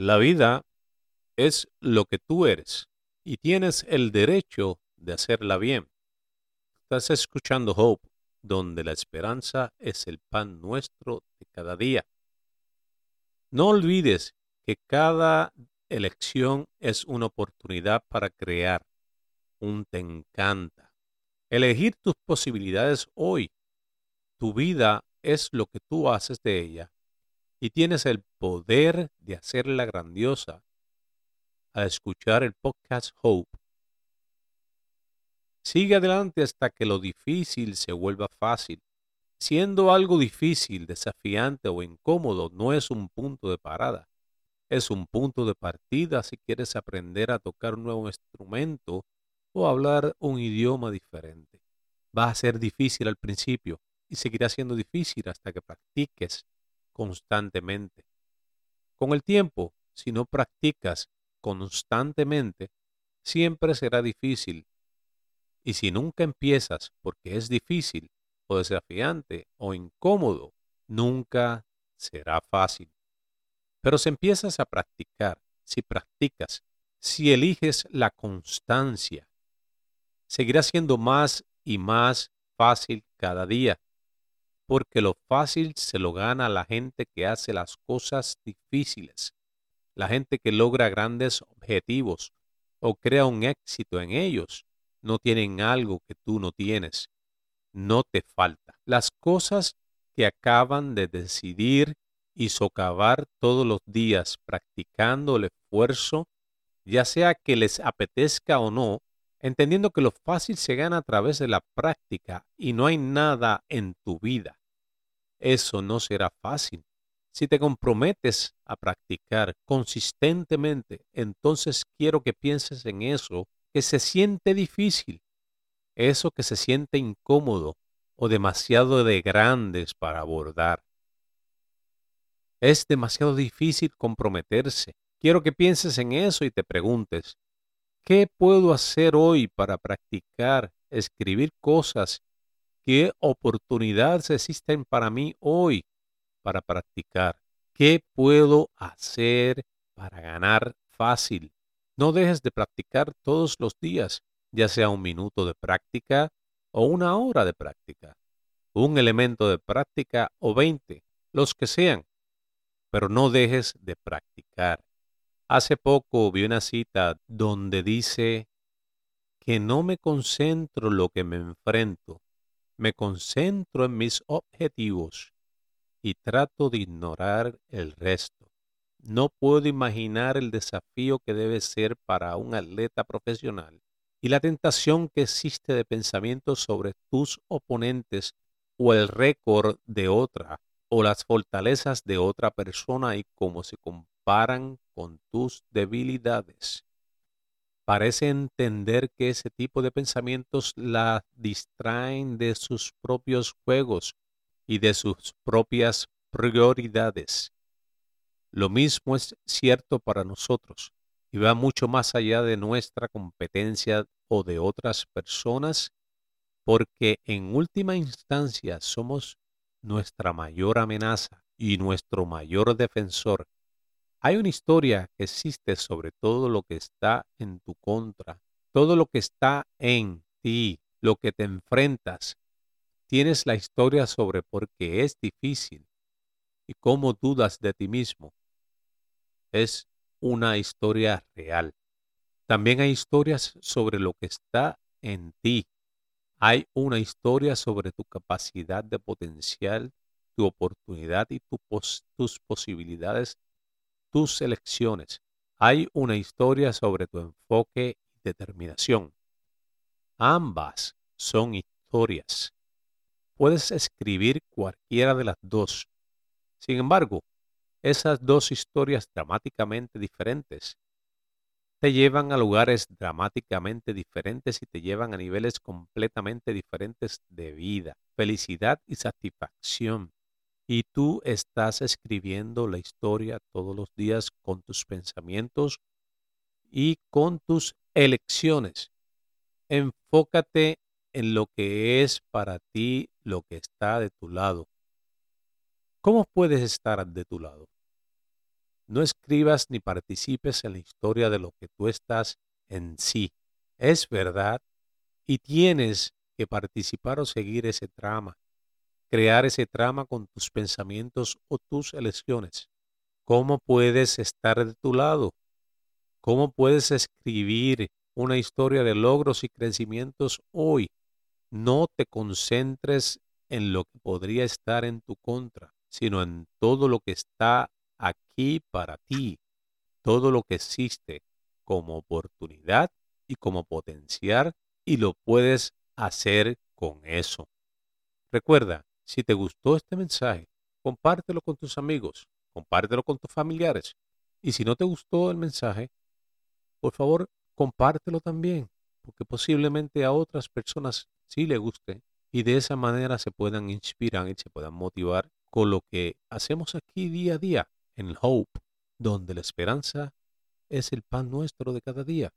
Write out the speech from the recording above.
La vida es lo que tú eres y tienes el derecho de hacerla bien. Estás escuchando Hope, donde la esperanza es el pan nuestro de cada día. No olvides que cada elección es una oportunidad para crear un te encanta. Elegir tus posibilidades hoy. Tu vida es lo que tú haces de ella y tienes el poder de hacerla grandiosa al escuchar el podcast Hope. Sigue adelante hasta que lo difícil se vuelva fácil. Siendo algo difícil, desafiante o incómodo no es un punto de parada, es un punto de partida si quieres aprender a tocar un nuevo instrumento o hablar un idioma diferente. Va a ser difícil al principio y seguirá siendo difícil hasta que practiques constantemente. Con el tiempo, si no practicas constantemente, siempre será difícil. Y si nunca empiezas porque es difícil o desafiante o incómodo, nunca será fácil. Pero si empiezas a practicar, si practicas, si eliges la constancia, seguirá siendo más y más fácil cada día porque lo fácil se lo gana la gente que hace las cosas difíciles, la gente que logra grandes objetivos o crea un éxito en ellos. No tienen algo que tú no tienes. No te falta. Las cosas que acaban de decidir y socavar todos los días practicando el esfuerzo, ya sea que les apetezca o no, entendiendo que lo fácil se gana a través de la práctica y no hay nada en tu vida eso no será fácil. Si te comprometes a practicar consistentemente, entonces quiero que pienses en eso que se siente difícil, eso que se siente incómodo o demasiado de grandes para abordar. Es demasiado difícil comprometerse. Quiero que pienses en eso y te preguntes, ¿qué puedo hacer hoy para practicar escribir cosas ¿Qué oportunidades existen para mí hoy para practicar? ¿Qué puedo hacer para ganar fácil? No dejes de practicar todos los días, ya sea un minuto de práctica o una hora de práctica, un elemento de práctica o veinte, los que sean, pero no dejes de practicar. Hace poco vi una cita donde dice que no me concentro lo que me enfrento, me concentro en mis objetivos y trato de ignorar el resto. No puedo imaginar el desafío que debe ser para un atleta profesional y la tentación que existe de pensamientos sobre tus oponentes o el récord de otra o las fortalezas de otra persona y cómo se comparan con tus debilidades parece entender que ese tipo de pensamientos la distraen de sus propios juegos y de sus propias prioridades. Lo mismo es cierto para nosotros y va mucho más allá de nuestra competencia o de otras personas, porque en última instancia somos nuestra mayor amenaza y nuestro mayor defensor hay una historia que existe sobre todo lo que está en tu contra, todo lo que está en ti, lo que te enfrentas. Tienes la historia sobre por qué es difícil y cómo dudas de ti mismo. Es una historia real. También hay historias sobre lo que está en ti. Hay una historia sobre tu capacidad de potencial, tu oportunidad y tus posibilidades tus elecciones. Hay una historia sobre tu enfoque y determinación. Ambas son historias. Puedes escribir cualquiera de las dos. Sin embargo, esas dos historias dramáticamente diferentes te llevan a lugares dramáticamente diferentes y te llevan a niveles completamente diferentes de vida, felicidad y satisfacción. Y tú estás escribiendo la historia todos los días con tus pensamientos y con tus elecciones. Enfócate en lo que es para ti lo que está de tu lado. ¿Cómo puedes estar de tu lado? No escribas ni participes en la historia de lo que tú estás en sí. Es verdad y tienes que participar o seguir ese trama, crear ese trama con tus pensamientos o tus elecciones. ¿Cómo puedes estar de tu lado? ¿Cómo puedes escribir una historia de logros y crecimientos hoy? No te concentres en lo que podría estar en tu contra, sino en todo lo que está aquí para ti, todo lo que existe como oportunidad y como potencial y lo puedes hacer con eso. Recuerda, si te gustó este mensaje, compártelo con tus amigos, compártelo con tus familiares. Y si no te gustó el mensaje, por favor, compártelo también, porque posiblemente a otras personas sí le guste y de esa manera se puedan inspirar y se puedan motivar con lo que hacemos aquí día a día en Hope, donde la esperanza es el pan nuestro de cada día.